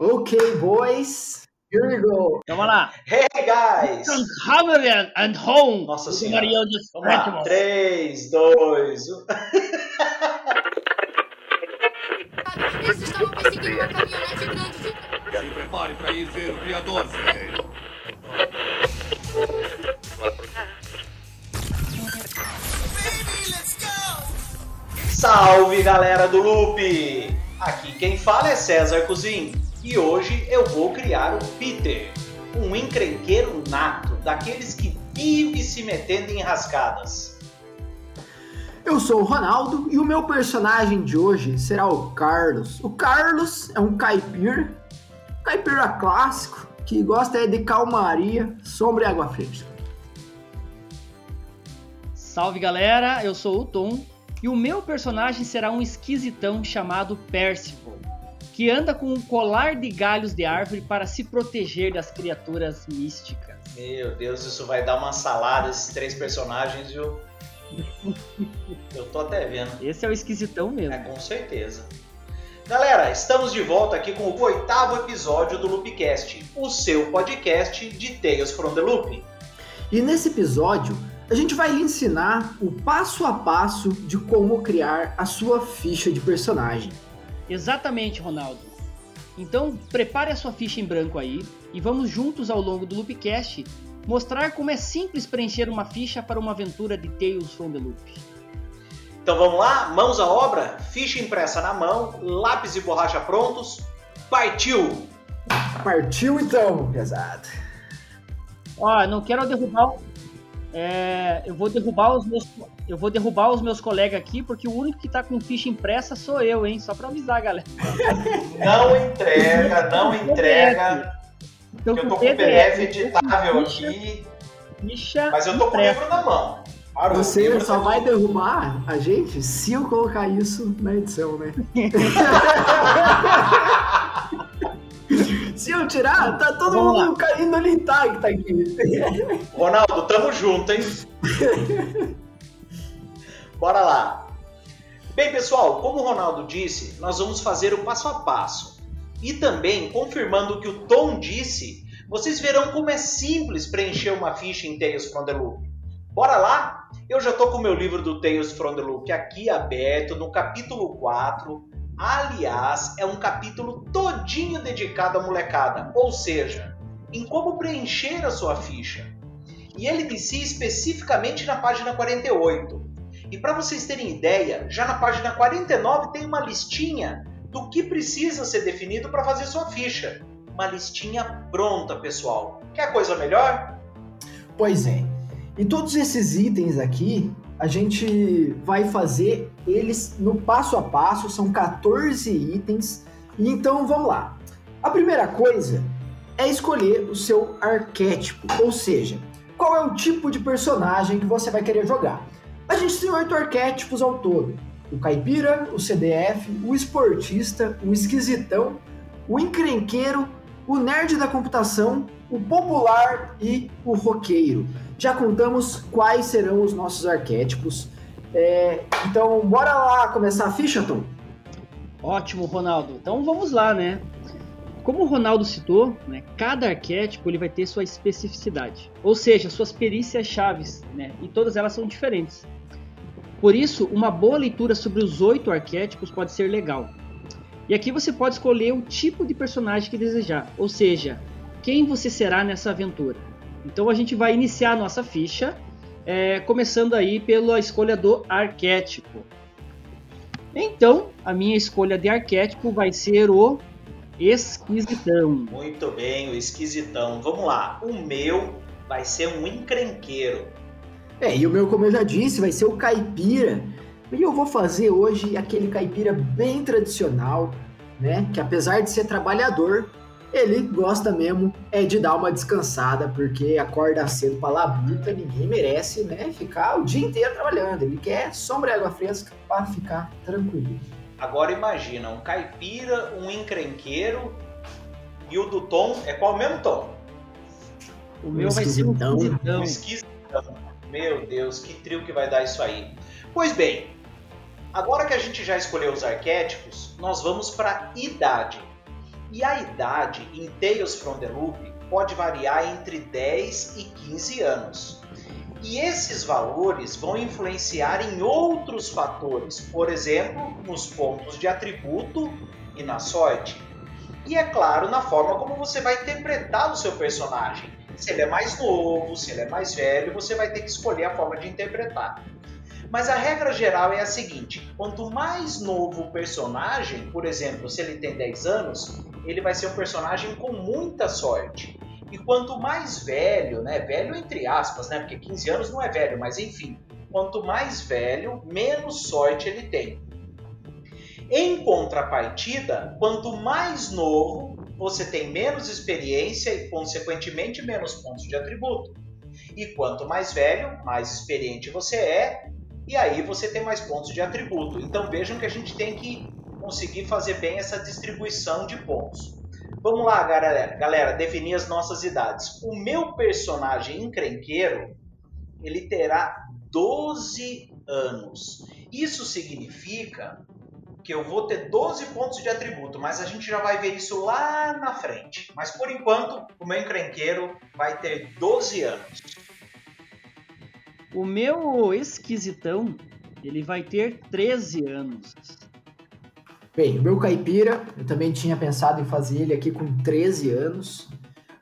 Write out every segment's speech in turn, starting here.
Okay, boys. Here we go. Vamos lá. Hey, guys! Covenant and home. Nossa Senhora. Vamos lá. Fátima. 3, 2, 1. Eles estavam perseguindo uma caminhonete grande de Se prepare para ir ver o Criador, velho. Salve galera do Loop! Aqui quem fala é César Cozin e hoje eu vou criar o Peter, um encrenqueiro nato, daqueles que vive se metendo em rascadas. Eu sou o Ronaldo e o meu personagem de hoje será o Carlos. O Carlos é um caipira, caipira clássico, que gosta de calmaria, sombra e água fresca. Salve galera, eu sou o Tom e o meu personagem será um esquisitão chamado Percival, que anda com um colar de galhos de árvore para se proteger das criaturas místicas. Meu Deus, isso vai dar uma salada esses três personagens, viu? Eu tô até vendo. Esse é o esquisitão mesmo. É, com certeza. Galera, estamos de volta aqui com o oitavo episódio do Loopcast, o seu podcast de Tales from the Loop. E nesse episódio, a gente vai lhe ensinar o passo a passo de como criar a sua ficha de personagem. Exatamente, Ronaldo. Então, prepare a sua ficha em branco aí e vamos juntos ao longo do Loopcast mostrar como é simples preencher uma ficha para uma aventura de Tales from the Loop. Então vamos lá, mãos à obra, ficha impressa na mão, lápis e borracha prontos, partiu! Partiu então, pesado. Ó, não quero derrubar. É, eu vou derrubar os meus. Eu vou derrubar os meus colegas aqui, porque o único que tá com ficha impressa sou eu, hein? Só pra avisar, galera. Não entrega, não entrega, Então, eu tô com o PDF editável ficha, aqui, Ficha mas eu tô com o livro na mão. Você só tá vai derrubar a gente se eu colocar isso na edição, né? se eu tirar, tá todo Vamos mundo caindo ali intacto aqui. Ronaldo, tamo junto, hein? Bora lá. Bem, pessoal, como o Ronaldo disse, nós vamos fazer o passo a passo. E também, confirmando o que o Tom disse, vocês verão como é simples preencher uma ficha em Tales from the Loop. Bora lá? Eu já tô com o meu livro do Tales from the Loop aqui aberto, no capítulo 4. Aliás, é um capítulo todinho dedicado à molecada, ou seja, em como preencher a sua ficha. E ele inicia especificamente na página 48. E para vocês terem ideia, já na página 49 tem uma listinha do que precisa ser definido para fazer sua ficha. Uma listinha pronta, pessoal. Quer coisa melhor? Pois é. E todos esses itens aqui, a gente vai fazer eles no passo a passo, são 14 itens. Então vamos lá. A primeira coisa é escolher o seu arquétipo, ou seja, qual é o tipo de personagem que você vai querer jogar. A gente tem oito arquétipos ao todo: o caipira, o CDF, o esportista, o esquisitão, o encrenqueiro, o nerd da computação, o popular e o roqueiro. Já contamos quais serão os nossos arquétipos. É, então, bora lá começar a ficha, Tom? Ótimo, Ronaldo. Então vamos lá, né? Como o Ronaldo citou, né, cada arquétipo ele vai ter sua especificidade, ou seja, suas perícias chaves, né, e todas elas são diferentes. Por isso, uma boa leitura sobre os oito arquétipos pode ser legal. E aqui você pode escolher o tipo de personagem que desejar, ou seja, quem você será nessa aventura. Então a gente vai iniciar a nossa ficha, é, começando aí pela escolha do arquétipo. Então, a minha escolha de arquétipo vai ser o esquisitão. Muito bem, o esquisitão. Vamos lá. O meu vai ser um encrenqueiro. É, e o meu, como eu já disse, vai ser o caipira. E eu vou fazer hoje aquele caipira bem tradicional, né? Que apesar de ser trabalhador, ele gosta mesmo é de dar uma descansada, porque acorda cedo pra labuta, ninguém merece, né? Ficar o dia inteiro trabalhando. Ele quer sombra e água fresca para ficar tranquilo. Agora imagina, um caipira, um encrenqueiro e o do Tom é qual mesmo Tom? O meu vai ser um esquisitão. Um esquisitão. Meu Deus, que trio que vai dar isso aí. Pois bem, agora que a gente já escolheu os arquétipos, nós vamos para idade. E a idade em Tales from the Loop pode variar entre 10 e 15 anos. E esses valores vão influenciar em outros fatores, por exemplo, nos pontos de atributo e na sorte. E é claro, na forma como você vai interpretar o seu personagem. Se ele é mais novo, se ele é mais velho, você vai ter que escolher a forma de interpretar. Mas a regra geral é a seguinte: quanto mais novo o personagem, por exemplo, se ele tem 10 anos, ele vai ser um personagem com muita sorte. E quanto mais velho, né, velho entre aspas, né, porque 15 anos não é velho, mas enfim, quanto mais velho, menos sorte ele tem. Em contrapartida, quanto mais novo, você tem menos experiência e, consequentemente, menos pontos de atributo. E quanto mais velho, mais experiente você é, e aí você tem mais pontos de atributo. Então vejam que a gente tem que conseguir fazer bem essa distribuição de pontos. Vamos lá, galera, galera, definir as nossas idades. O meu personagem encrenqueiro, ele terá 12 anos. Isso significa que eu vou ter 12 pontos de atributo, mas a gente já vai ver isso lá na frente. Mas por enquanto, o meu encrenqueiro vai ter 12 anos. O meu esquisitão, ele vai ter 13 anos. Bem, o meu caipira, eu também tinha pensado em fazer ele aqui com 13 anos.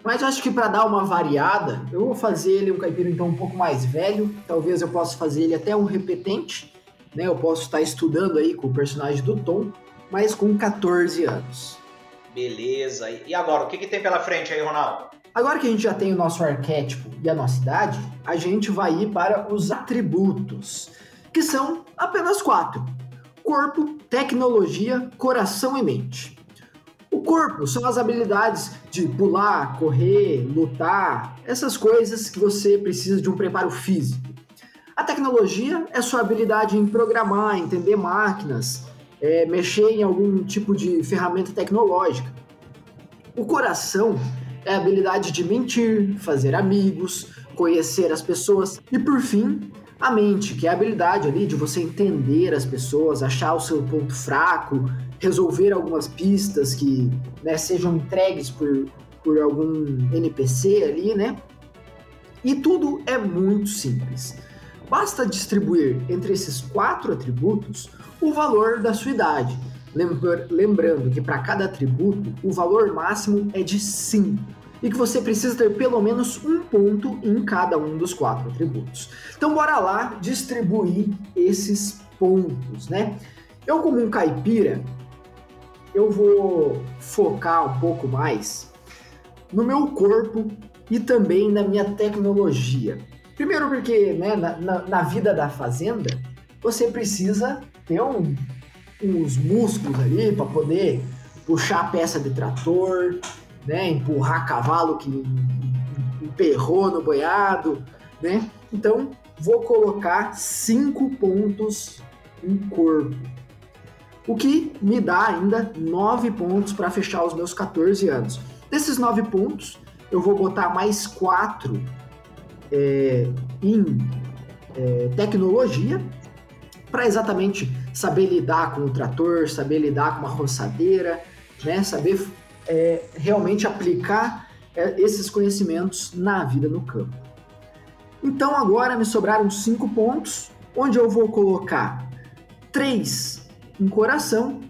Mas eu acho que para dar uma variada, eu vou fazer ele um caipira então um pouco mais velho. Talvez eu possa fazer ele até um repetente, né? Eu posso estar estudando aí com o personagem do Tom, mas com 14 anos. Beleza. E agora, o que, que tem pela frente aí, Ronaldo? Agora que a gente já tem o nosso arquétipo e a nossa idade, a gente vai ir para os atributos, que são apenas quatro: corpo, tecnologia, coração e mente. O corpo são as habilidades de pular, correr, lutar, essas coisas que você precisa de um preparo físico. A tecnologia é sua habilidade em programar, entender máquinas, é, mexer em algum tipo de ferramenta tecnológica. O coração é a habilidade de mentir, fazer amigos, conhecer as pessoas e, por fim, a mente, que é a habilidade ali de você entender as pessoas, achar o seu ponto fraco, resolver algumas pistas que né, sejam entregues por, por algum NPC ali, né? E tudo é muito simples. Basta distribuir entre esses quatro atributos o valor da sua idade. Lembrando que para cada atributo o valor máximo é de 5 e que você precisa ter pelo menos um ponto em cada um dos quatro atributos. Então bora lá distribuir esses pontos, né? Eu como um caipira, eu vou focar um pouco mais no meu corpo e também na minha tecnologia. Primeiro porque né, na, na, na vida da fazenda você precisa ter um, uns músculos ali para poder puxar a peça de trator, né, empurrar cavalo que emperrou no boiado, né? Então, vou colocar cinco pontos em corpo. O que me dá ainda nove pontos para fechar os meus 14 anos. Desses nove pontos, eu vou botar mais quatro é, em é, tecnologia, para exatamente saber lidar com o trator, saber lidar com uma roçadeira, né? saber é, realmente aplicar é, esses conhecimentos na vida no campo. Então agora me sobraram cinco pontos, onde eu vou colocar três em coração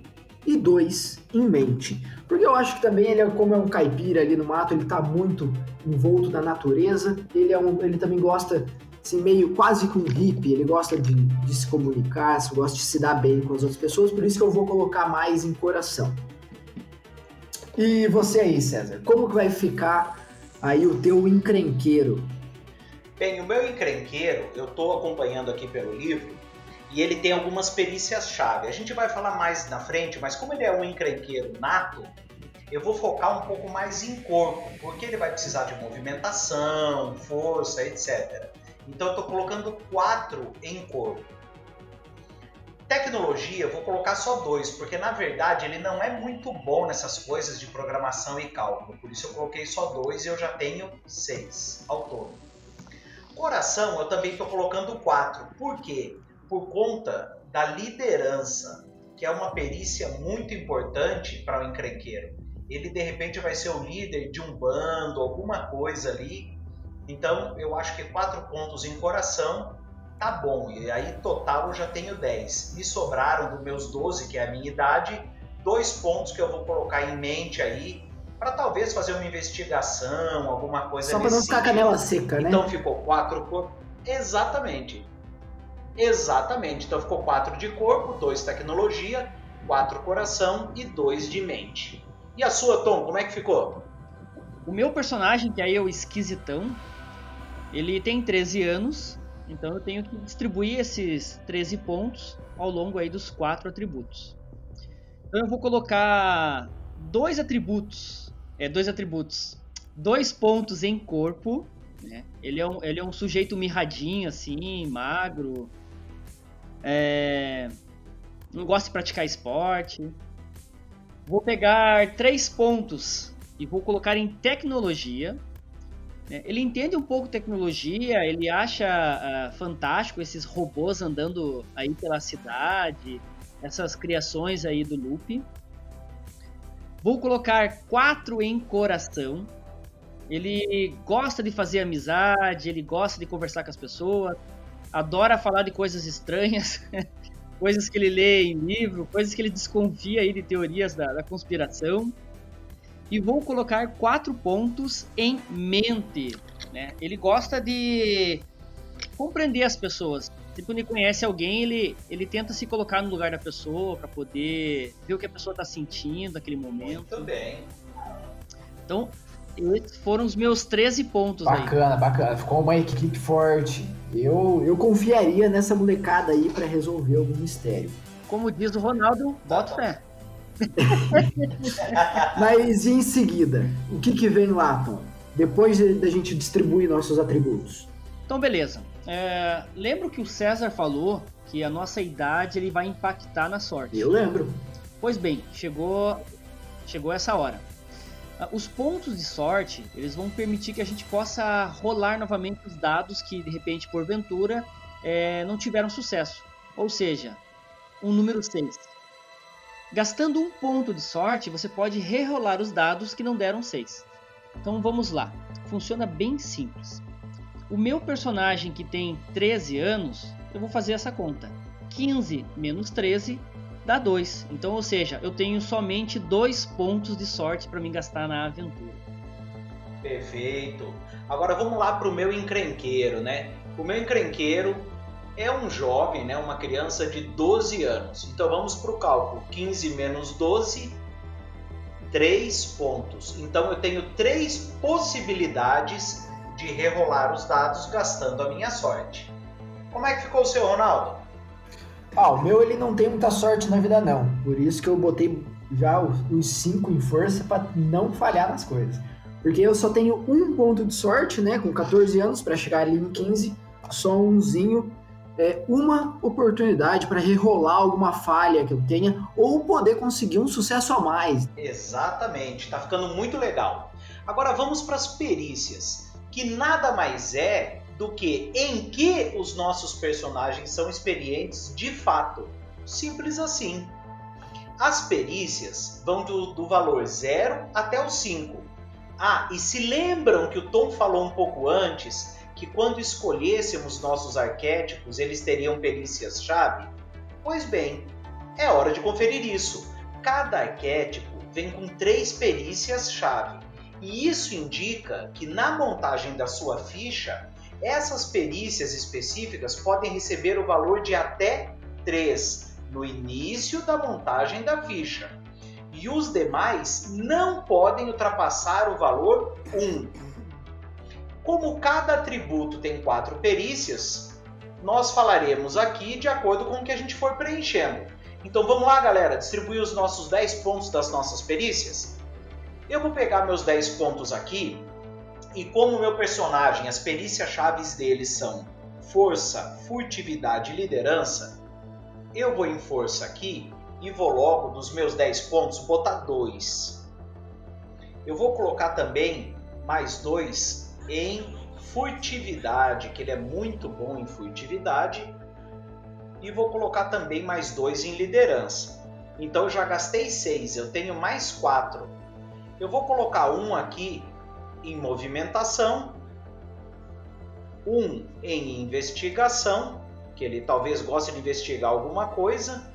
e dois em mente. Porque eu acho que também ele é como é um caipira ali no mato, ele está muito envolto na natureza, ele, é um, ele também gosta assim, meio quase que um hippie, ele gosta de, de se comunicar, gosta de se dar bem com as outras pessoas, por isso que eu vou colocar mais em coração. E você aí, César, como que vai ficar aí o teu encrenqueiro? Bem, o meu encrenqueiro, eu estou acompanhando aqui pelo livro, e ele tem algumas perícias-chave. A gente vai falar mais na frente, mas como ele é um encrenqueiro nato, eu vou focar um pouco mais em corpo, porque ele vai precisar de movimentação, força, etc. Então eu estou colocando quatro em corpo. Tecnologia, vou colocar só dois, porque na verdade ele não é muito bom nessas coisas de programação e cálculo. Por isso eu coloquei só dois e eu já tenho seis ao todo. Coração, eu também estou colocando quatro. Por quê? Por conta da liderança, que é uma perícia muito importante para o encrenqueiro. ele de repente vai ser o líder de um bando, alguma coisa ali. Então eu acho que quatro pontos em coração tá bom. E aí total eu já tenho 10. Me sobraram dos meus 12, que é a minha idade, dois pontos que eu vou colocar em mente aí para talvez fazer uma investigação, alguma coisa Só para não ficar canela seca, né? Então ficou quatro corpo. Exatamente. Exatamente. Então ficou quatro de corpo, dois tecnologia, quatro coração e dois de mente. E a sua, Tom, como é que ficou? O meu personagem, que aí é o esquisitão, ele tem 13 anos, então eu tenho que distribuir esses 13 pontos ao longo aí dos quatro atributos. Então eu vou colocar dois atributos, é, dois atributos, dois pontos em corpo, né? Ele é um, ele é um sujeito mirradinho assim, magro, é, não gosta de praticar esporte. Vou pegar três pontos e vou colocar em tecnologia. Né? Ele entende um pouco tecnologia, ele acha ah, fantástico esses robôs andando aí pela cidade, essas criações aí do Loop. Vou colocar quatro em coração. Ele gosta de fazer amizade, ele gosta de conversar com as pessoas, adora falar de coisas estranhas, coisas que ele lê em livro, coisas que ele desconfia aí de teorias da, da conspiração. E vou colocar quatro pontos em mente. Né? Ele gosta de compreender as pessoas. Sempre quando ele conhece alguém, ele, ele tenta se colocar no lugar da pessoa para poder ver o que a pessoa está sentindo naquele momento. Muito bem. Então, esses foram os meus 13 pontos aí. Bacana, bacana. Ficou uma equipe forte. Eu, eu confiaria nessa molecada aí para resolver algum mistério. Como diz o Ronaldo, bota fé. Mas e em seguida, o que, que vem lá, Tom? Depois de- da gente distribuir nossos atributos. Então, beleza. É, lembro que o César falou que a nossa idade ele vai impactar na sorte. Eu lembro. Pois bem, chegou, chegou essa hora. Ah, Os pontos de sorte, eles vão permitir que a gente possa rolar novamente os dados que, de repente, porventura, eh, não tiveram sucesso. Ou seja, um número 6. Gastando um ponto de sorte, você pode rerolar os dados que não deram 6. Então vamos lá. Funciona bem simples. O meu personagem que tem 13 anos, eu vou fazer essa conta. 15 menos 13 dá 2. Então, ou seja, eu tenho somente dois pontos de sorte para me gastar na aventura. Perfeito. Agora vamos lá para o meu encrenqueiro, né? O meu encrenqueiro é um jovem, né? Uma criança de 12 anos. Então vamos para o cálculo. 15 menos 12, 3 pontos. Então eu tenho três possibilidades de rerolar os dados gastando a minha sorte. Como é que ficou o seu, Ronaldo? Ah, o meu ele não tem muita sorte na vida não. Por isso que eu botei já os- os 5 em força para não falhar nas coisas. Porque eu só tenho um ponto de sorte, né, com 14 anos para chegar ali em 15, só umzinho, é, uma oportunidade para rerolar alguma falha que eu tenha ou poder conseguir um sucesso a mais. Exatamente, tá ficando muito legal. Agora vamos para as perícias, que nada mais é do que em que os nossos personagens são experientes de fato. Simples assim. As perícias vão do, do valor 0 até o 5. Ah, e se lembram que o Tom falou um pouco antes que quando escolhêssemos nossos arquétipos eles teriam perícias-chave? Pois bem, é hora de conferir isso. Cada arquétipo vem com três perícias-chave. E isso indica que na montagem da sua ficha, essas perícias específicas podem receber o valor de até 3 no início da montagem da ficha. E os demais não podem ultrapassar o valor 1. Como cada atributo tem quatro perícias, nós falaremos aqui de acordo com o que a gente for preenchendo. Então vamos lá, galera, distribuir os nossos 10 pontos das nossas perícias? Eu vou pegar meus 10 pontos aqui e como meu personagem, as perícias chaves dele são força, furtividade e liderança, eu vou em força aqui e vou logo dos meus 10 pontos botar 2. Eu vou colocar também mais 2 em furtividade, que ele é muito bom em furtividade, e vou colocar também mais 2 em liderança. Então eu já gastei 6, eu tenho mais 4. Eu vou colocar um aqui em movimentação, um em investigação, que ele talvez goste de investigar alguma coisa.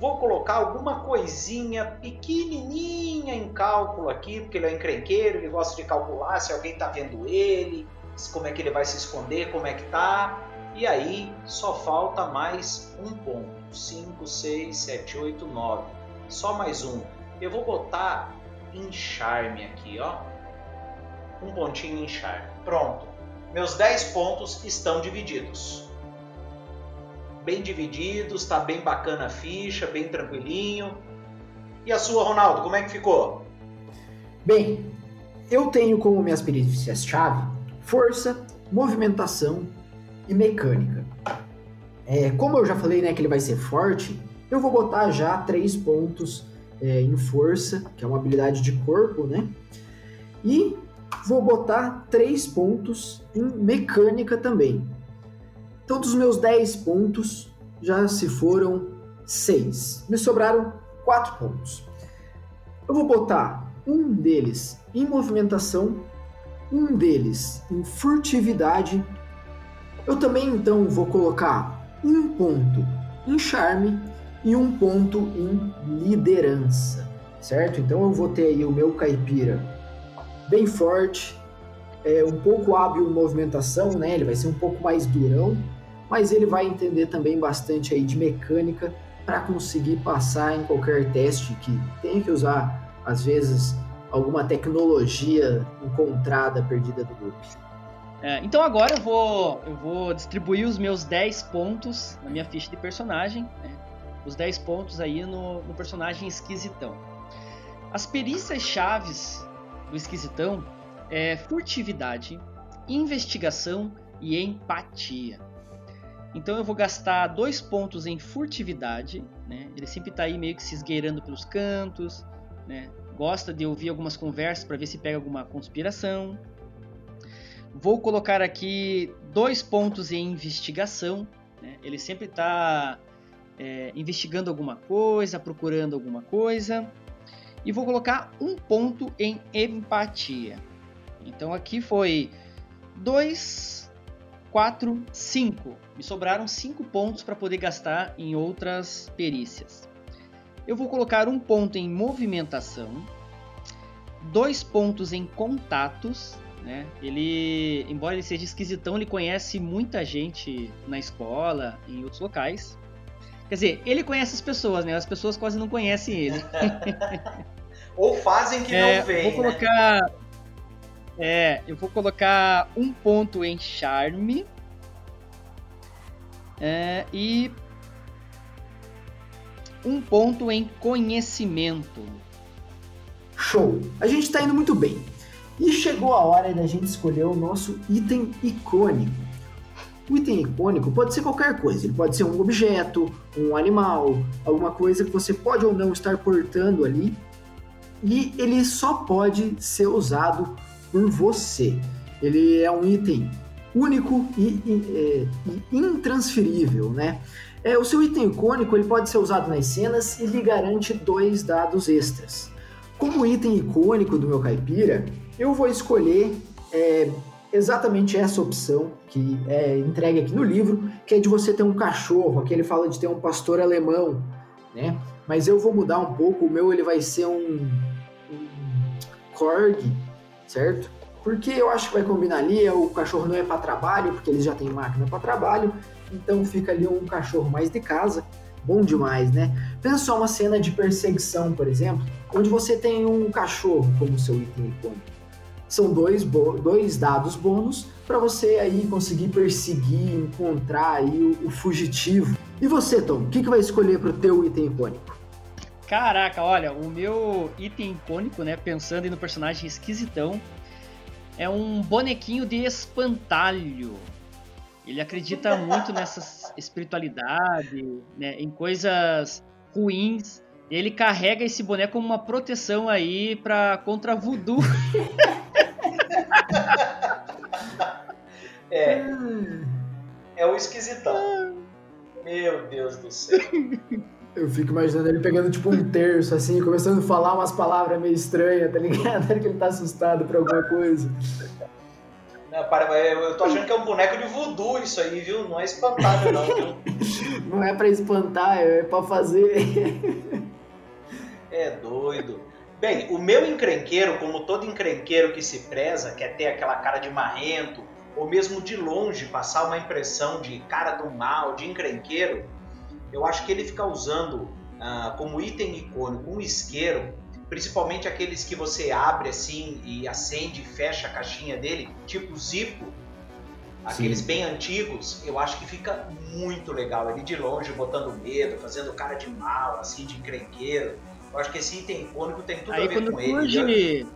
Vou colocar alguma coisinha pequenininha em cálculo aqui, porque ele é encrenqueiro, ele gosta de calcular se alguém está vendo ele, como é que ele vai se esconder, como é que tá. E aí só falta mais um ponto. 5, 6, 7, 8, 9. Só mais um. Eu vou botar em charme aqui, ó. Um pontinho em charme. Pronto. Meus 10 pontos estão divididos. Bem divididos, tá bem bacana a ficha, bem tranquilinho. E a sua, Ronaldo, como é que ficou? Bem, eu tenho como minhas perícias-chave força, movimentação e mecânica. É, como eu já falei né, que ele vai ser forte, eu vou botar já três pontos é, em força, que é uma habilidade de corpo, né? E vou botar três pontos em mecânica também. Então, dos meus 10 pontos, já se foram 6. Me sobraram 4 pontos. Eu vou botar um deles em movimentação, um deles em furtividade. Eu também então vou colocar um ponto em charme e um ponto em liderança, certo? Então eu vou ter aí o meu caipira bem forte, é, um pouco hábil em movimentação, né? Ele vai ser um pouco mais durão, mas ele vai entender também bastante aí de mecânica para conseguir passar em qualquer teste que tenha que usar, às vezes, alguma tecnologia encontrada, perdida do grupo. É, então agora eu vou, eu vou distribuir os meus 10 pontos na minha ficha de personagem. Né? Os 10 pontos aí no, no personagem esquisitão. As perícias chaves do esquisitão é furtividade, investigação e empatia. Então eu vou gastar dois pontos em furtividade, né? Ele sempre está aí meio que se esgueirando pelos cantos, né? Gosta de ouvir algumas conversas para ver se pega alguma conspiração. Vou colocar aqui dois pontos em investigação. Né? Ele sempre está é, investigando alguma coisa, procurando alguma coisa. E vou colocar um ponto em empatia. Então aqui foi 2, 4, 5. Me sobraram 5 pontos para poder gastar em outras perícias. Eu vou colocar um ponto em movimentação, dois pontos em contatos né? Ele, embora ele seja esquisitão, ele conhece muita gente na escola, em outros locais. Quer dizer, ele conhece as pessoas, né? As pessoas quase não conhecem ele. Ou fazem que é, não veem, vou né? colocar, né? É, eu vou colocar um ponto em charme. É, e um ponto em conhecimento. Show! A gente está indo muito bem. E chegou a hora da gente escolher o nosso item icônico. O item icônico pode ser qualquer coisa, ele pode ser um objeto, um animal, alguma coisa que você pode ou não estar portando ali, e ele só pode ser usado por você. Ele é um item único e, e, é, e intransferível, né? É, o seu item icônico ele pode ser usado nas cenas e lhe garante dois dados extras. Como item icônico do meu caipira, eu vou escolher é, exatamente essa opção que é entregue aqui no livro, que é de você ter um cachorro. Aqui ele fala de ter um pastor alemão, né? Mas eu vou mudar um pouco. O meu ele vai ser um, um corgi, certo? Porque eu acho que vai combinar ali. O cachorro não é para trabalho, porque eles já têm máquina para trabalho. Então fica ali um cachorro mais de casa. Bom demais, né? Pensa só uma cena de perseguição, por exemplo, onde você tem um cachorro como seu item icônico são dois, dois dados bônus para você aí conseguir perseguir, encontrar aí o, o fugitivo. E você, Tom, o que, que vai escolher para o teu item icônico? Caraca, olha, o meu item icônico, né, pensando no personagem esquisitão, é um bonequinho de espantalho. Ele acredita muito nessa espiritualidade, né, em coisas ruins. Ele carrega esse boneco como uma proteção aí para contra voodoo. é. É o esquisitão. Meu Deus do céu. Eu fico imaginando ele pegando tipo um terço, assim, começando a falar umas palavras meio estranhas, tá ligado? que ele tá assustado por alguma coisa. Não, para, eu tô achando que é um boneco de voodoo isso aí, viu? Não é espantalho não, viu? Não é pra espantar, é pra fazer. É doido. Bem, o meu encrenqueiro, como todo encrenqueiro que se preza, quer ter aquela cara de marrento, ou mesmo de longe passar uma impressão de cara do mal, de encrenqueiro, eu acho que ele fica usando ah, como item icônico um isqueiro, principalmente aqueles que você abre assim e acende e fecha a caixinha dele, tipo Zippo, aqueles Sim. bem antigos, eu acho que fica muito legal. Ele de longe botando medo, fazendo cara de mal, assim, de encrenqueiro. Eu acho que esse item icônico tem tudo a Aí ver quando com ele.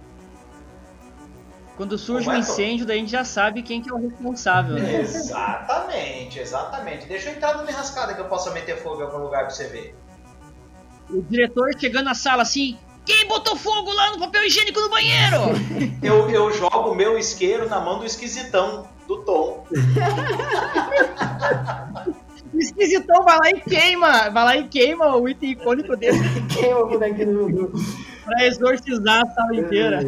Quando surge um incêndio, daí a gente já sabe quem que é o responsável, né? Exatamente, exatamente. Deixa eu entrar numa enrascada que eu possa meter fogo em algum lugar pra você ver. O diretor chegando na sala assim, quem botou fogo lá no papel higiênico no banheiro? Eu, eu jogo o meu isqueiro na mão do esquisitão, do Tom. O esquisitão vai lá e queima, vai lá e queima o item icônico dele Queima o bonequinho do voodoo. pra exorcizar a sala inteira.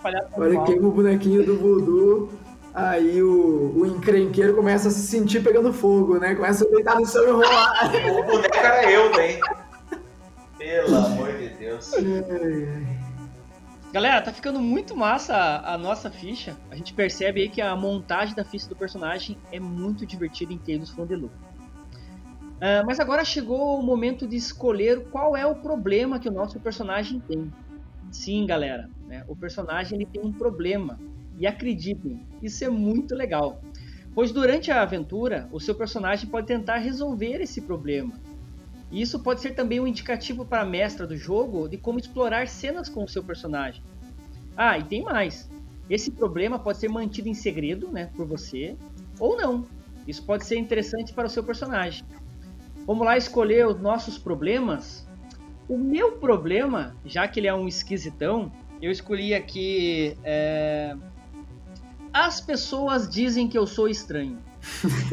Espalhar todo Olha, queima o bonequinho do voodoo. Aí o, o encrenqueiro começa a se sentir pegando fogo, né? Começa a deitar no chão e enrolar. O boneco era eu, hein? Pelo amor de Deus. Galera, tá ficando muito massa a, a nossa ficha. A gente percebe aí que a montagem da ficha do personagem é muito divertida em termos Fondelu. Ah, mas agora chegou o momento de escolher qual é o problema que o nosso personagem tem. Sim, galera, né, o personagem ele tem um problema. E acreditem, isso é muito legal. Pois durante a aventura, o seu personagem pode tentar resolver esse problema. E isso pode ser também um indicativo para a mestra do jogo de como explorar cenas com o seu personagem. Ah, e tem mais. Esse problema pode ser mantido em segredo, né, por você, ou não. Isso pode ser interessante para o seu personagem. Vamos lá escolher os nossos problemas. O meu problema, já que ele é um esquisitão, eu escolhi aqui. é, As pessoas dizem que eu sou estranho.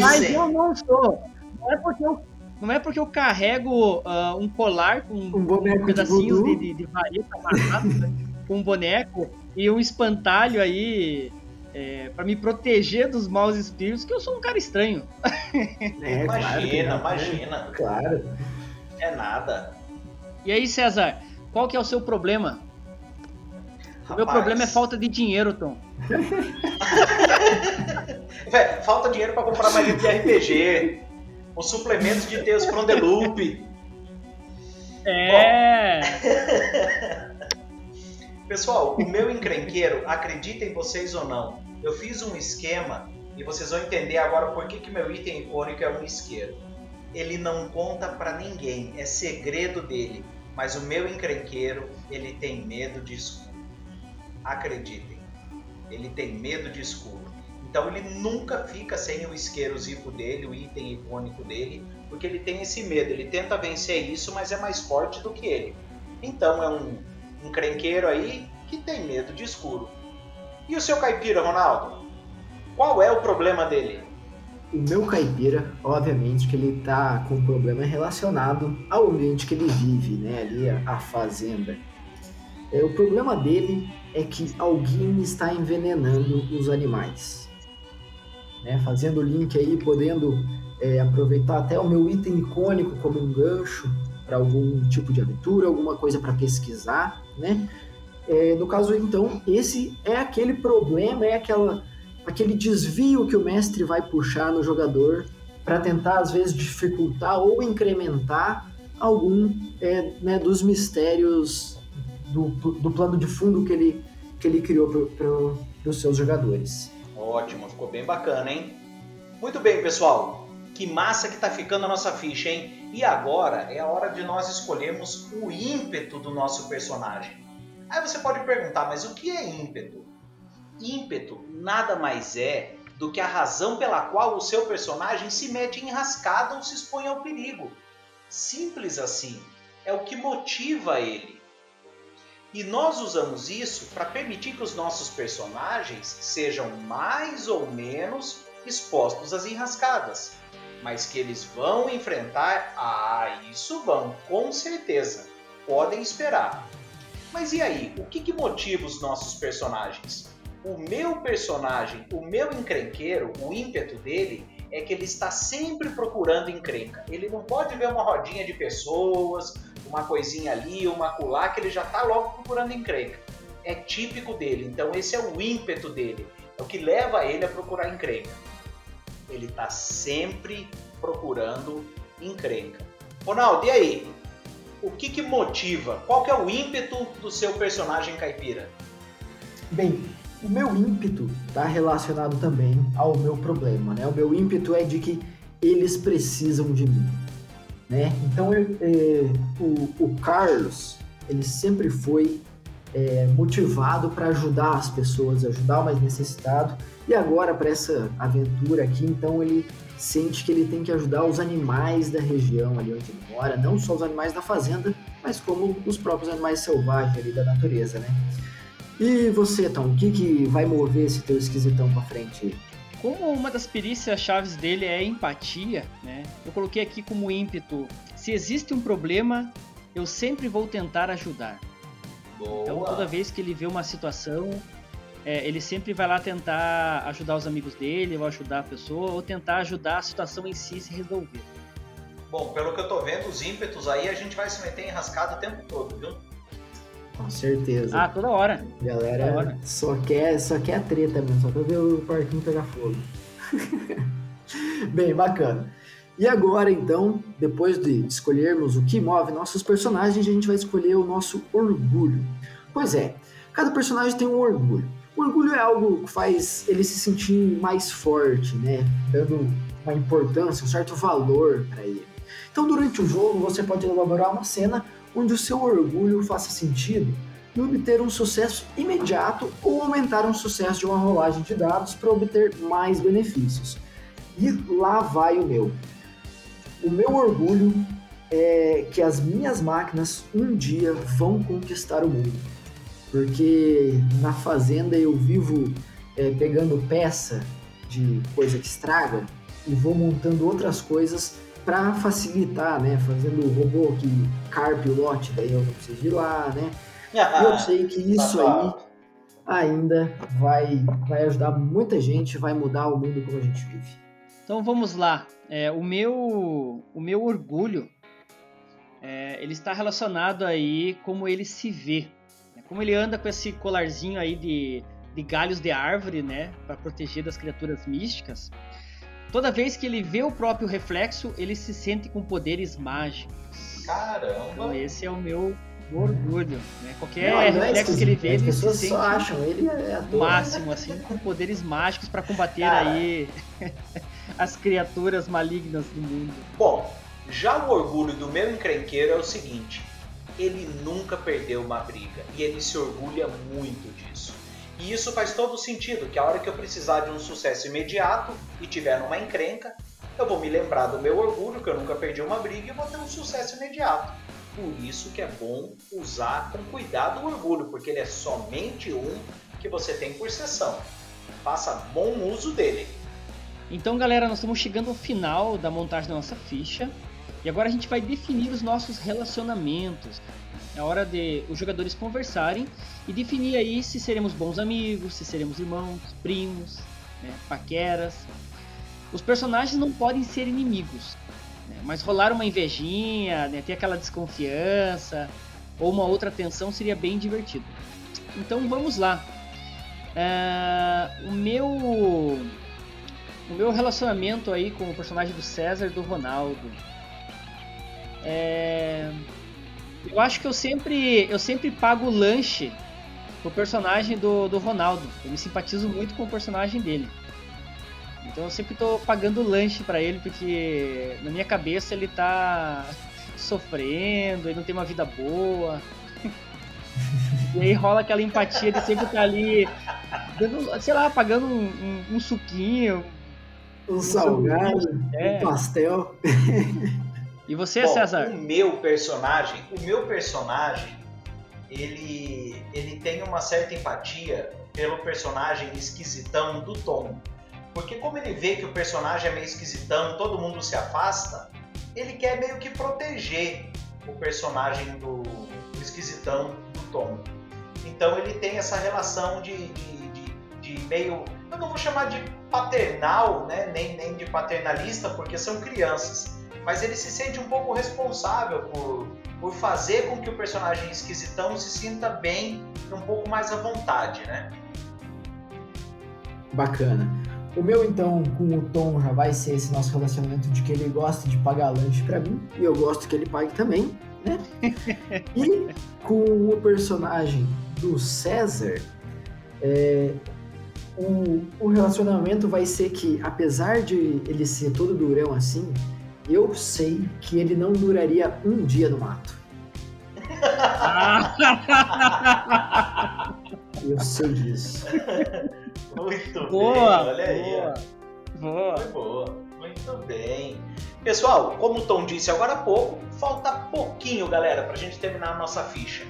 Mas Dizem. eu não sou. Não é porque eu, não é porque eu carrego ah, um colar com Um pedacinhos de, de, de vareta amarrado, né? com um boneco e um espantalho aí é, para me proteger dos maus espíritos, que eu sou um cara estranho. É, Imagina, não, imagina. Claro. É nada. E aí, César, qual que é o seu problema? O meu Rapaz, problema é falta de dinheiro, Tom. Véi, falta dinheiro pra comprar mais livro de RPG. Os suplementos de Tales from the Loop. É. Pessoal, o meu encrenqueiro, acreditem vocês ou não, eu fiz um esquema e vocês vão entender agora por que, que meu item icônico é um isqueiro. Ele não conta pra ninguém, é segredo dele. Mas o meu encrenqueiro, ele tem medo de escuro. Acreditem, ele tem medo de escuro. Então ele nunca fica sem o isqueiro zipo dele, o item icônico dele, porque ele tem esse medo. Ele tenta vencer isso, mas é mais forte do que ele. Então é um encrenqueiro aí que tem medo de escuro. E o seu caipira, Ronaldo? Qual é o problema dele? O meu caipira, obviamente, que ele tá com um problema relacionado ao ambiente que ele vive, né? Ali, a, a fazenda. É, o problema dele é que alguém está envenenando os animais. Né? Fazendo o link aí, podendo é, aproveitar até o meu item icônico como um gancho para algum tipo de aventura, alguma coisa para pesquisar, né? É, no caso, então, esse é aquele problema, é aquela aquele desvio que o mestre vai puxar no jogador para tentar às vezes dificultar ou incrementar algum é, né, dos mistérios do, do plano de fundo que ele, que ele criou para os seus jogadores. Ótimo, ficou bem bacana, hein? Muito bem, pessoal. Que massa que tá ficando a nossa ficha, hein? E agora é a hora de nós escolhermos o ímpeto do nosso personagem. Aí você pode perguntar, mas o que é ímpeto? Ímpeto nada mais é do que a razão pela qual o seu personagem se mete em rascada ou se expõe ao perigo. Simples assim. É o que motiva ele. E nós usamos isso para permitir que os nossos personagens sejam mais ou menos expostos às enrascadas. Mas que eles vão enfrentar, ah, isso vão, com certeza. Podem esperar. Mas e aí, o que, que motiva os nossos personagens? O meu personagem, o meu encrenqueiro, o ímpeto dele é que ele está sempre procurando encrenca. Ele não pode ver uma rodinha de pessoas, uma coisinha ali, uma colar, que ele já está logo procurando encrenca. É típico dele, então esse é o ímpeto dele, é o que leva ele a procurar encrenca. Ele está sempre procurando encrenca. Ronaldo, e aí? O que, que motiva? Qual que é o ímpeto do seu personagem caipira? Bem, o meu ímpeto está relacionado também ao meu problema, né? O meu ímpeto é de que eles precisam de mim, né? Então, eu, é, o, o, Carlos, ele sempre foi é, motivado para ajudar as pessoas, ajudar o mais necessitado. E agora, para essa aventura aqui, então, ele sente que ele tem que ajudar os animais da região ali onde ele mora, não só os animais da fazenda, mas como os próprios animais selvagens ali da natureza, né? E você, Tom, o que, que vai mover esse teu esquisitão pra frente? Como uma das perícias chaves dele é empatia, né? Eu coloquei aqui como ímpeto: se existe um problema, eu sempre vou tentar ajudar. Boa. Então, toda vez que ele vê uma situação, é, ele sempre vai lá tentar ajudar os amigos dele, ou ajudar a pessoa, ou tentar ajudar a situação em si se resolver. Bom, pelo que eu tô vendo, os ímpetos aí a gente vai se meter em rascada o tempo todo, viu? Com certeza. Ah, toda hora. Galera toda hora. Só, quer, só quer a treta mesmo, só quer ver o parquinho pegar fogo. Bem, bacana. E agora, então, depois de escolhermos o que move nossos personagens, a gente vai escolher o nosso orgulho. Pois é, cada personagem tem um orgulho. O orgulho é algo que faz ele se sentir mais forte, né? Dando uma importância, um certo valor para ele. Então, durante o jogo, você pode elaborar uma cena onde o seu orgulho faça sentido e obter um sucesso imediato ou aumentar um sucesso de uma rolagem de dados para obter mais benefícios. E lá vai o meu. O meu orgulho é que as minhas máquinas um dia vão conquistar o mundo. Porque na fazenda eu vivo é, pegando peça de coisa que estraga e vou montando outras coisas para facilitar, né? Fazendo o robô que carpe o lote, daí eu não preciso ir lá, né? E eu sei que isso aí ainda vai, vai ajudar muita gente, vai mudar o mundo como a gente vive. Então vamos lá. É, o, meu, o meu orgulho é, ele está relacionado aí como ele se vê. Né? Como ele anda com esse colarzinho aí de, de galhos de árvore, né? Para proteger das criaturas místicas. Toda vez que ele vê o próprio reflexo, ele se sente com poderes mágicos. Caramba! Então esse é o meu orgulho, né? Qualquer não, reflexo que ele vê, ele se sente só acham ele é ator, máximo, assim, com poderes mágicos para combater Cara. aí as criaturas malignas do mundo. Bom, já o orgulho do meu encrenqueiro é o seguinte: ele nunca perdeu uma briga e ele se orgulha muito disso. E isso faz todo sentido, que a hora que eu precisar de um sucesso imediato e tiver numa encrenca, eu vou me lembrar do meu orgulho, que eu nunca perdi uma briga, e vou ter um sucesso imediato. Por isso que é bom usar com cuidado o orgulho, porque ele é somente um que você tem por sessão. Faça bom uso dele. Então, galera, nós estamos chegando ao final da montagem da nossa ficha. E agora a gente vai definir os nossos relacionamentos. É hora de os jogadores conversarem e definir aí se seremos bons amigos, se seremos irmãos, primos, né, paqueras. Os personagens não podem ser inimigos, né, mas rolar uma invejinha, né, ter aquela desconfiança ou uma outra tensão seria bem divertido. Então vamos lá. Uh, o meu o meu relacionamento aí com o personagem do César do Ronaldo é eu acho que eu sempre, eu sempre pago lanche pro personagem do, do Ronaldo. Eu me simpatizo muito com o personagem dele. Então eu sempre tô pagando lanche para ele, porque na minha cabeça ele tá sofrendo, ele não tem uma vida boa. e aí rola aquela empatia de sempre estar tá ali, dando, sei lá, pagando um, um, um suquinho. Um, um salgado, é. um pastel. E você, Bom, César? O meu personagem, o meu personagem, ele, ele tem uma certa empatia pelo personagem esquisitão do Tom. Porque como ele vê que o personagem é meio esquisitão, todo mundo se afasta, ele quer meio que proteger o personagem do, do esquisitão do Tom. Então ele tem essa relação de, de, de, de meio. Eu não vou chamar de paternal, né? nem, nem de paternalista, porque são crianças. Mas ele se sente um pouco responsável por, por fazer com que o personagem esquisitão se sinta bem e um pouco mais à vontade, né? Bacana. O meu, então, com o Tom já vai ser esse nosso relacionamento de que ele gosta de pagar lanche pra mim e eu gosto que ele pague também, né? e com o personagem do César, é, o, o relacionamento vai ser que, apesar de ele ser todo durão assim, eu sei que ele não duraria um dia no mato. eu sei disso. Muito boa, bem, olha aí. boa, ó. boa. Foi boa. Muito bem. Pessoal, como o Tom disse agora há pouco, falta pouquinho, galera, pra gente terminar a nossa ficha.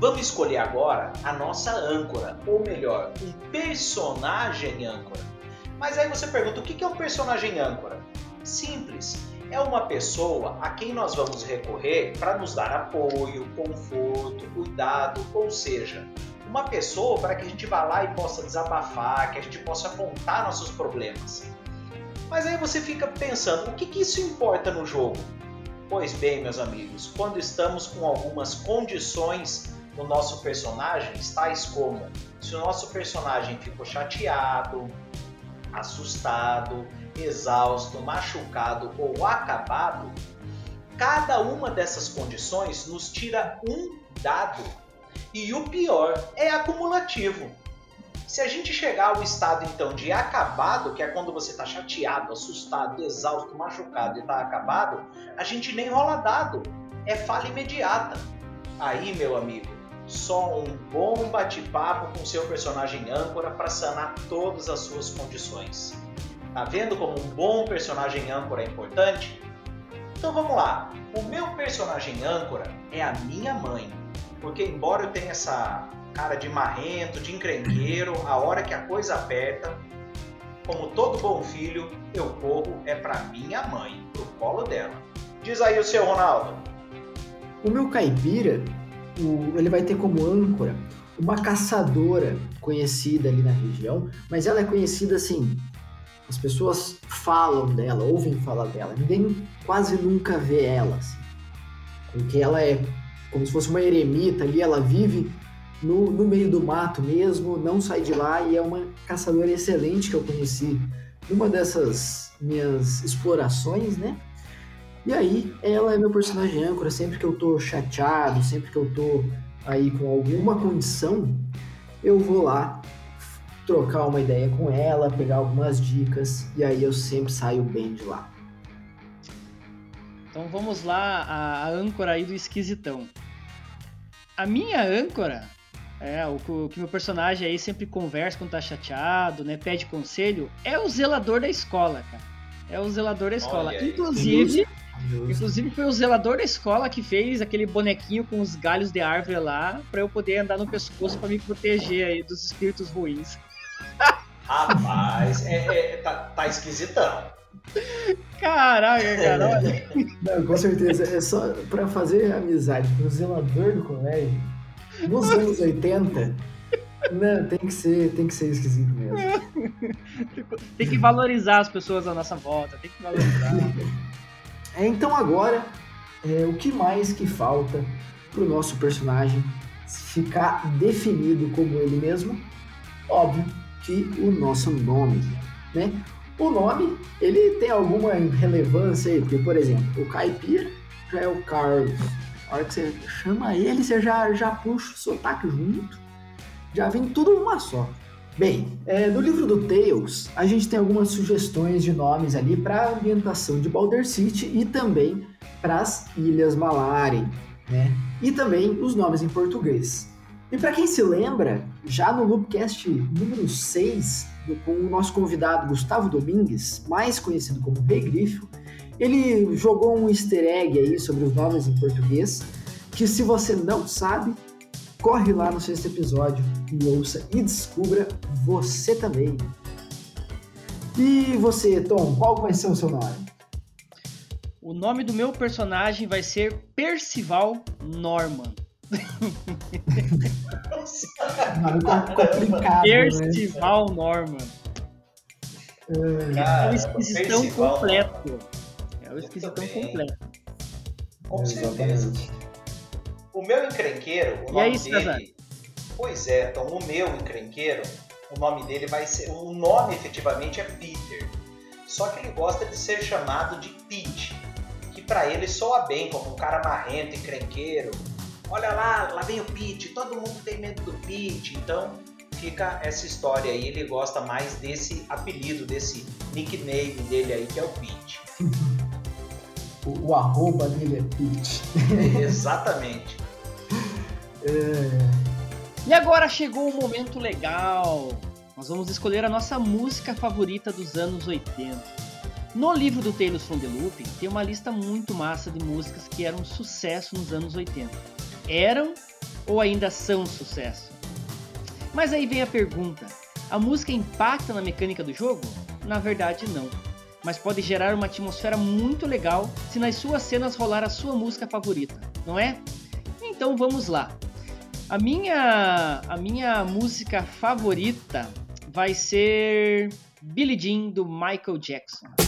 Vamos escolher agora a nossa âncora, ou melhor, um personagem âncora. Mas aí você pergunta, o que é um personagem âncora? Simples. É uma pessoa a quem nós vamos recorrer para nos dar apoio, conforto, cuidado, ou seja, uma pessoa para que a gente vá lá e possa desabafar, que a gente possa contar nossos problemas. Mas aí você fica pensando, o que, que isso importa no jogo? Pois bem, meus amigos, quando estamos com algumas condições no nosso personagem, tais como se o nosso personagem ficou chateado, assustado, exausto, machucado ou acabado, cada uma dessas condições nos tira um dado. E o pior é acumulativo. Se a gente chegar ao estado então de acabado, que é quando você está chateado, assustado, exausto, machucado e está acabado, a gente nem rola dado. É falha imediata. Aí, meu amigo, só um bom bate-papo com seu personagem âncora para sanar todas as suas condições. Tá vendo como um bom personagem âncora é importante? Então vamos lá. O meu personagem âncora é a minha mãe. Porque embora eu tenha essa cara de marrento, de encrenqueiro, a hora que a coisa aperta, como todo bom filho, eu corro é para minha mãe, pro colo dela. Diz aí o seu Ronaldo. O meu caipira, o- ele vai ter como âncora uma caçadora conhecida ali na região, mas ela é conhecida assim. As pessoas falam dela, ouvem falar dela, ninguém quase nunca vê ela. Assim. Porque ela é como se fosse uma eremita ali, ela vive no, no meio do mato mesmo, não sai de lá e é uma caçadora excelente que eu conheci numa dessas minhas explorações, né? E aí, ela é meu personagem âncora. Sempre que eu tô chateado, sempre que eu tô aí com alguma condição, eu vou lá trocar uma ideia com ela, pegar algumas dicas, e aí eu sempre saio bem de lá. Então vamos lá, a, âncora aí do esquisitão. A minha âncora, é, o, que- o que meu personagem aí sempre conversa quando tá chateado, né? Pede conselho, é o zelador da escola, cara. É o zelador da escola. Olha aí. Inclusive, inclusive foi o zelador da escola que fez aquele bonequinho com os galhos de árvore lá, pra eu poder andar no pescoço pra me proteger aí dos espíritos ruins. Rapaz, é, é- tá, tá esquisitão. Caraca, cara, olha. Não, com certeza. É só pra fazer amizade com o zelador do colégio, nos anos 80, não, tem que ser, tem que ser esquisito mesmo. Tem que valorizar as pessoas à nossa volta, tem que valorizar. É, então agora, é, o que mais que falta pro nosso personagem ficar definido como ele mesmo? Óbvio o nosso nome, né? O nome, ele tem alguma relevância aí, porque, por exemplo, o Caipira já é o Carlos. A hora que você chama ele, você já, já puxa o sotaque junto, já vem tudo numa só. Bem, é, no livro do Tales, a gente tem algumas sugestões de nomes ali para a ambientação de Balder City e também para as Ilhas Malari, né? E também os nomes em português. E para quem se lembra, já no Loopcast número 6, do- com o nosso convidado Gustavo Domingues, mais conhecido como Rei Grifo, ele jogou um easter egg aí sobre os nomes em português, que se você não sabe, corre lá no sexto episódio e ouça e descubra você também. E você, Tom, qual vai ser o seu nome? O nome do meu personagem vai ser Percival Norman. Nome com- complicado, né? Percival Norman. É Cara, o esquisitão Percival, completo. É o esquisitão completo. Com certeza. Exatamente. O meu encrenqueiro, o E nome aí, dele. César? Pois é, então o meu encrenqueiro, o nome dele vai ser. O nome efetivamente é Peter. Só que ele gosta de ser chamado de Pete. Que pra ele soa bem como um cara marrento, encrenqueiro. Olha lá, lá vem o Pete, todo mundo tem medo do Pete. Então fica essa história aí. Ele gosta mais desse apelido, desse nickname dele aí, que é o Pete. O, o arroba dele é Pete. Exatamente. E agora chegou o momento legal. Nós vamos escolher a nossa música favorita dos anos 80. No livro do Tales from the Loop tem uma lista muito massa de músicas que eram sucesso nos anos 80. Eram ou ainda são sucesso? Mas aí vem a pergunta: a música impacta na mecânica do jogo? Na verdade, não. Mas pode gerar uma atmosfera muito legal se nas suas cenas rolar a sua música favorita, não é? Então vamos lá. A minha, a minha música favorita vai ser Billie Jean do Michael Jackson.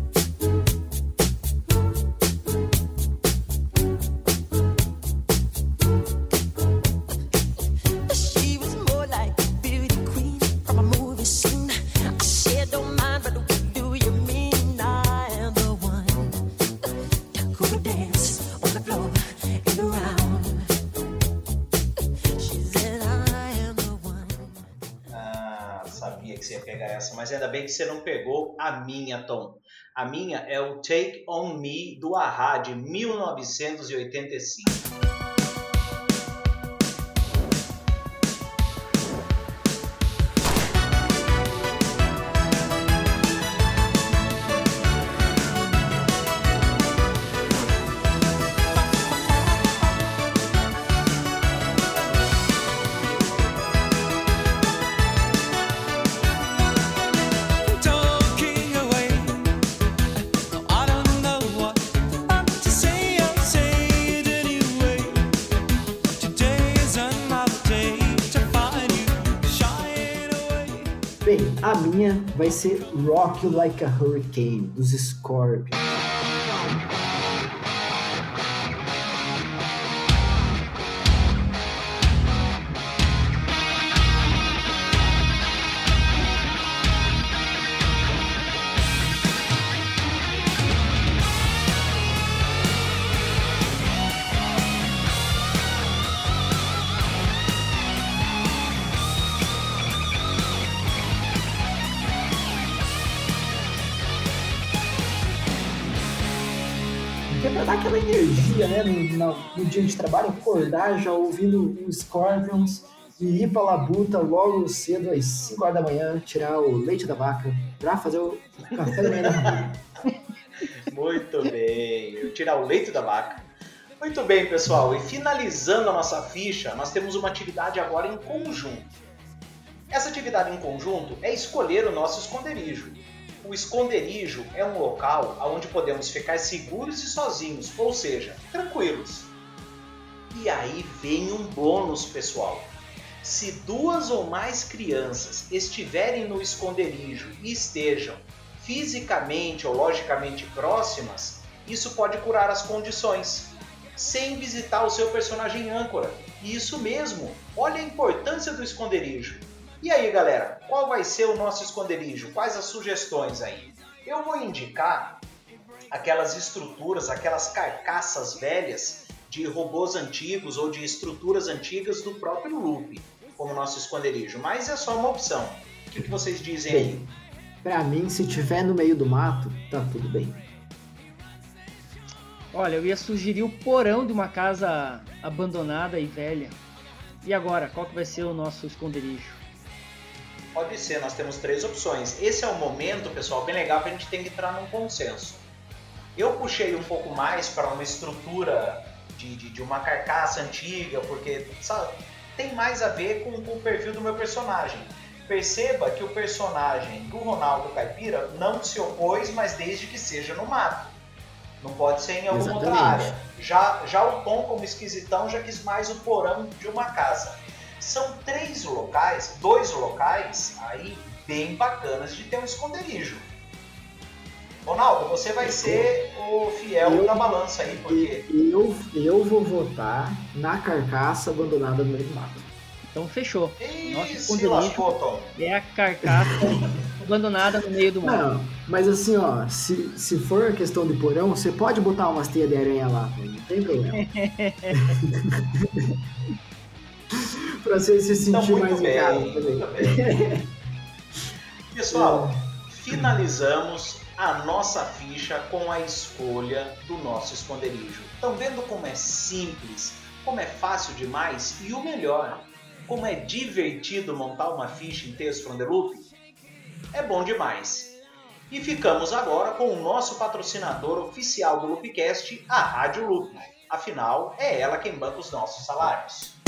você não pegou a minha, Tom. A minha é o Take On Me do Ahá de 1985. Vai ser Rock Like a Hurricane, dos Scorpions. Dar aquela energia, né, no, no dia de trabalho, acordar já ouvindo o Scorpions e ir pra labuta logo cedo, às 5 horas da manhã, tirar o leite da vaca pra fazer o café da manhã da. Muito bem. Tirar o leite da vaca. Muito bem, pessoal. E finalizando a nossa ficha, nós temos uma atividade agora em conjunto. Essa atividade em conjunto é escolher o nosso esconderijo. O esconderijo é um local onde podemos ficar seguros e sozinhos, ou seja, tranquilos. E aí vem um bônus, pessoal. Se duas ou mais crianças estiverem no esconderijo e estejam fisicamente ou logicamente próximas, isso pode curar as condições, sem visitar o seu personagem âncora. E isso mesmo, olha a importância do esconderijo. E aí, galera, qual vai ser o nosso esconderijo? Quais as sugestões aí? Eu vou indicar aquelas estruturas, aquelas carcaças velhas de robôs antigos ou de estruturas antigas do próprio Loop como nosso esconderijo, mas é só uma opção. O que, que vocês dizem aí? Bem, pra mim, se tiver no meio do mato, tá tudo bem. Olha, eu ia sugerir o porão de uma casa abandonada e velha. E agora, qual que vai ser o nosso esconderijo? Pode ser, nós temos três opções. Esse é um momento, pessoal, bem legal que a gente tem que entrar num consenso. Eu puxei um pouco mais para uma estrutura de, de, de uma carcaça antiga, porque sabe, tem mais a ver com, com o perfil do meu personagem. perceba que o personagem do Ronaldo Caipira não se opôs, mas desde que seja no mato. Não pode ser em alguma outra Exatamente. área. Já, já o Tom, como esquisitão, já quis mais o porão de uma casa. São três locais, dois locais aí bem bacanas de ter um esconderijo. Ronaldo, você vai ser o fiel Eu- da balança aí, porque E eu, eu vou votar na carcaça abandonada no meio do mato. Então fechou. Nossa, se esconderijo. lascou, Tom. É a carcaça abandonada no meio do mar. Não, mas assim, ó, se, se for questão de porão, você pode botar umas teias de aranha lá, não tem problema. pra você se Então, sentir muito mais em bem, bem. Pessoal, finalizamos a nossa ficha com a escolha do nosso esconderijo. Estão vendo como é simples, como é fácil demais e o melhor, como é divertido montar uma ficha em Tales from the Loop? É bom demais. E ficamos agora com o nosso patrocinador oficial do Loopcast, a Rádio Loop. Afinal, é ela quem banca os nossos salários.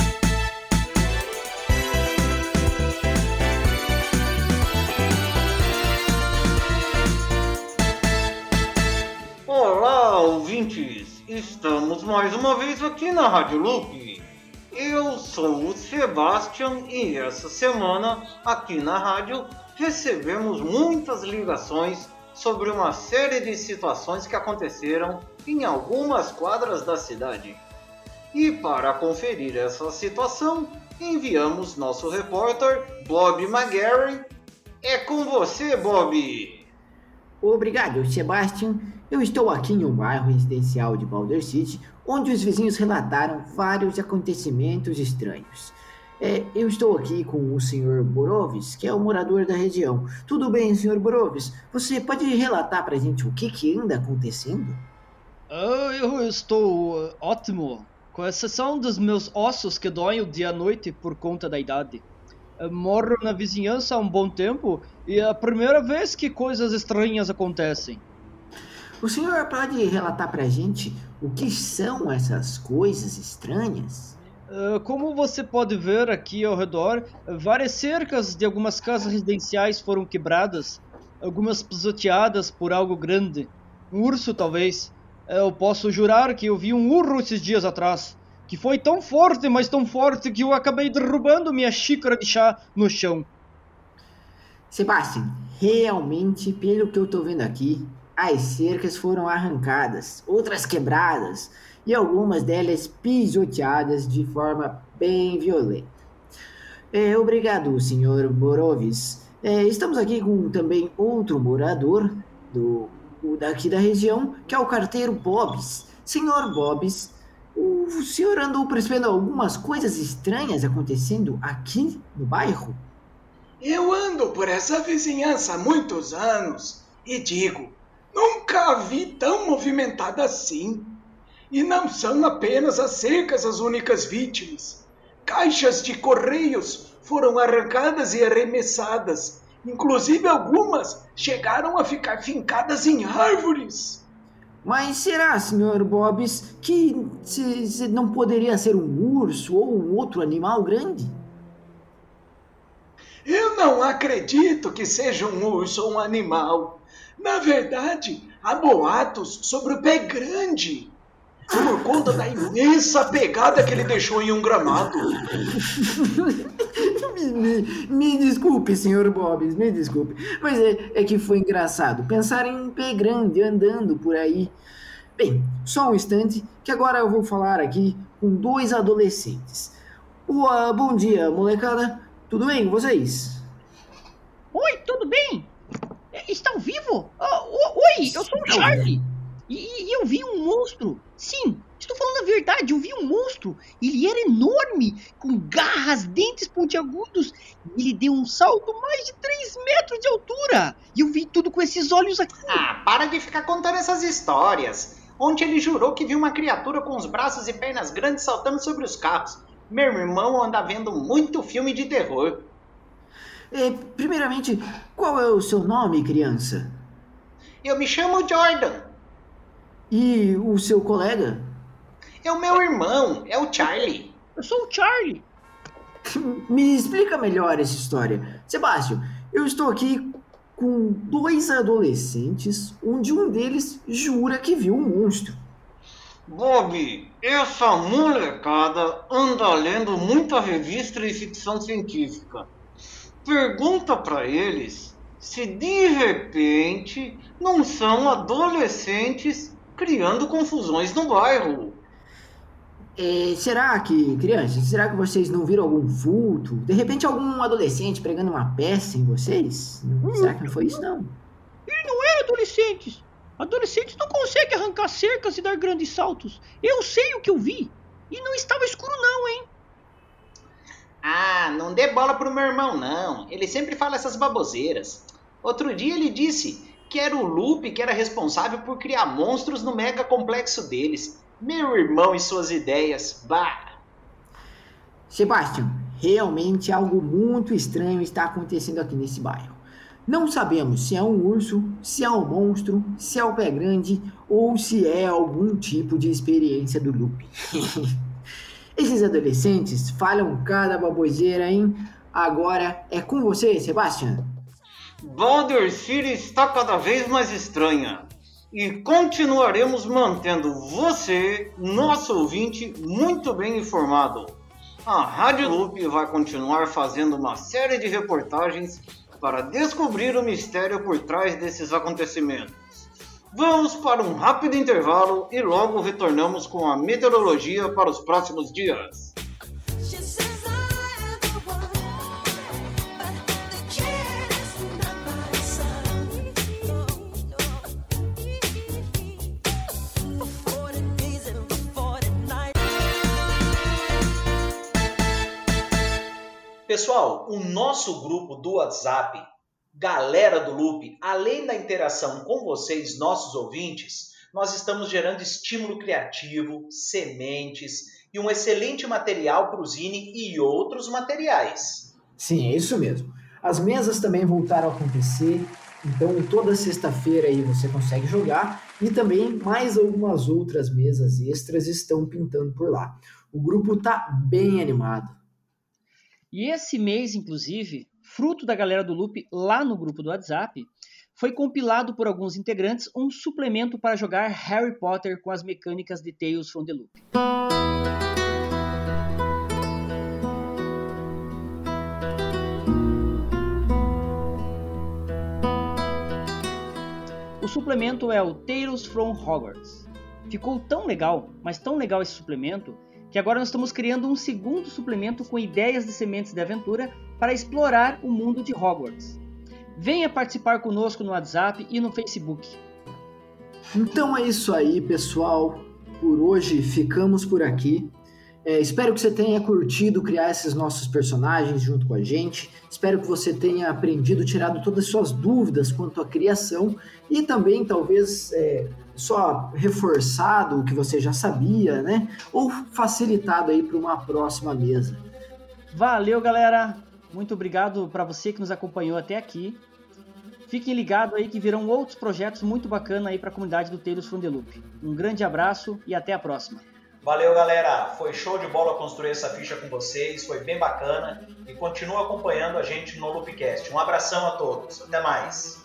Ouvintes! Estamos mais uma vez aqui na Rádio Loop. Eu sou o Sebastian e essa semana, aqui na rádio, recebemos muitas ligações sobre uma série de situações que aconteceram em algumas quadras da cidade. E para conferir essa situação, enviamos nosso repórter Bob McGarry. É com você, Bob! Obrigado, Sebastian. Eu estou aqui em um bairro residencial de Boulder City, onde os vizinhos relataram vários acontecimentos estranhos. É, eu estou aqui com o Sr. Borovis, que é o morador da região. Tudo bem, Sr. Borovis? Você pode relatar pra gente o que, que anda acontecendo? Ah, eu estou uh, ótimo, com exceção dos meus ossos que doem o dia e noite por conta da idade. Eu moro na vizinhança há um bom tempo e é a primeira vez que coisas estranhas acontecem. O senhor pode relatar pra gente o que são essas coisas estranhas? Ah, como você pode ver aqui ao redor, várias cercas de algumas casas residenciais foram quebradas, algumas pisoteadas por algo grande. Um urso, talvez. Eu posso jurar que eu vi um urro esses dias atrás, que foi tão forte, mas tão forte que eu acabei derrubando minha xícara de chá no chão. Sebastian, realmente, pelo que eu tô vendo aqui, as cercas foram arrancadas, outras quebradas e algumas delas pisoteadas de forma bem violenta. É, obrigado, senhor Borovis. É, estamos aqui com também outro morador do, daqui da região, que é o carteiro Bobs. Senhor Bobs, o senhor andou percebendo algumas coisas estranhas acontecendo aqui no bairro? Eu ando por essa vizinhança há muitos anos e digo, nunca a vi tão movimentada assim. E não são apenas as cercas as únicas vítimas. Caixas de correios foram arrancadas e arremessadas. Inclusive algumas chegaram a ficar fincadas em árvores. Mas será, senhor Bobs, que se, se não poderia ser um urso ou um outro animal grande? Eu não acredito que seja um urso ou um animal. Na verdade, há boatos sobre o pé grande. Por conta da imensa pegada que ele deixou em um gramado. me, me- me desculpe, senhor Bobs, me desculpe. Mas é, é que foi engraçado pensar em um pé grande andando por aí. Bem, só um instante, que agora eu vou falar aqui com dois adolescentes. Ua, bom dia, molecada. Tudo bem com vocês? Oi, tudo bem? Estão vivo? Ah, oi, eu sou o Charlie. E, e eu vi um monstro. Sim, estou falando a verdade, eu vi um monstro. Ele era enorme, com garras, dentes pontiagudos. E ele deu um salto mais de 3 metros de altura. E eu vi tudo com esses olhos aqui. Ah, para de ficar contando essas histórias. Ontem ele jurou que viu uma criatura com os braços e pernas grandes saltando sobre os carros. Meu irmão anda vendo muito filme de terror. É, primeiramente, qual é o seu nome, criança? Eu me chamo Jordan. E o seu colega? É o meu irmão, é o Charlie. Eu sou o Charlie. Me explica melhor essa história. Sebastião, eu estou aqui com dois adolescentes, onde um deles jura que viu um monstro. Bob, essa molecada anda lendo muita revista e ficção científica. Pergunta pra eles se de repente não são adolescentes criando confusões no bairro. É, será que, crianças, será que vocês não viram algum vulto? De repente algum adolescente pregando uma peça em vocês? Será que não foi isso não? Ele não era adolescentes. Adolescentes não conseguem arrancar cercas e dar grandes saltos. Eu sei o que eu vi. E não estava escuro não, hein? Ah, não dê bola pro meu irmão, não. Ele sempre fala essas baboseiras. Outro dia ele disse que era o Lupe que era responsável por criar monstros no mega complexo deles. Meu irmão e suas ideias, bah! Sebastião, realmente algo muito estranho está acontecendo aqui nesse bairro. Não sabemos se é um urso, se é um monstro, se é o pé grande ou se é algum tipo de experiência do Lupe. Esses adolescentes falam cada baboseira, hein? Agora é com você, Sebastião. Boulder City está cada vez mais estranha. E continuaremos mantendo você, nosso ouvinte, muito bem informado. A Rádio Loop vai continuar fazendo uma série de reportagens para descobrir o mistério por trás desses acontecimentos. Vamos para um rápido intervalo e logo retornamos com a meteorologia para os próximos dias. She says I am the one, but the kid is not my son. For 40 days and for 40 nights. Pessoal, o nosso grupo do WhatsApp, Galera do Loop, além da interação com vocês, nossos ouvintes, nós estamos gerando estímulo criativo, sementes e um excelente material para o Zine e outros materiais. Sim, é isso mesmo. As mesas também voltaram a acontecer, então toda sexta-feira aí você consegue jogar e também mais algumas outras mesas extras estão pintando por lá. O grupo tá bem animado. E esse mês, inclusive, fruto da galera do Loop lá no grupo do WhatsApp, foi compilado por alguns integrantes um suplemento para jogar Harry Potter com as mecânicas de Tales from the Loop. O suplemento é o Tales from Hogwarts. Ficou tão legal, mas tão legal esse suplemento, que agora nós estamos criando um segundo suplemento com ideias de sementes de aventura para explorar o mundo de Hogwarts. Venha participar conosco no WhatsApp e no Facebook. Então é isso aí, pessoal. Por hoje ficamos por aqui. É, espero que você tenha curtido criar esses nossos personagens junto com a gente. Espero que você tenha aprendido, tirado todas as suas dúvidas quanto à criação e também talvez é, só reforçado o que você já sabia, né? Ou facilitado aí para uma próxima mesa. Valeu, galera! Muito obrigado para você que nos acompanhou até aqui. Fiquem ligados aí que virão outros projetos muito bacanas aí para a comunidade do Tales from the Loop. Um grande abraço e até a próxima. Valeu, galera! Foi show de bola construir essa ficha com vocês, foi bem bacana e continua acompanhando a gente no Loopcast. Um abração a todos, até mais!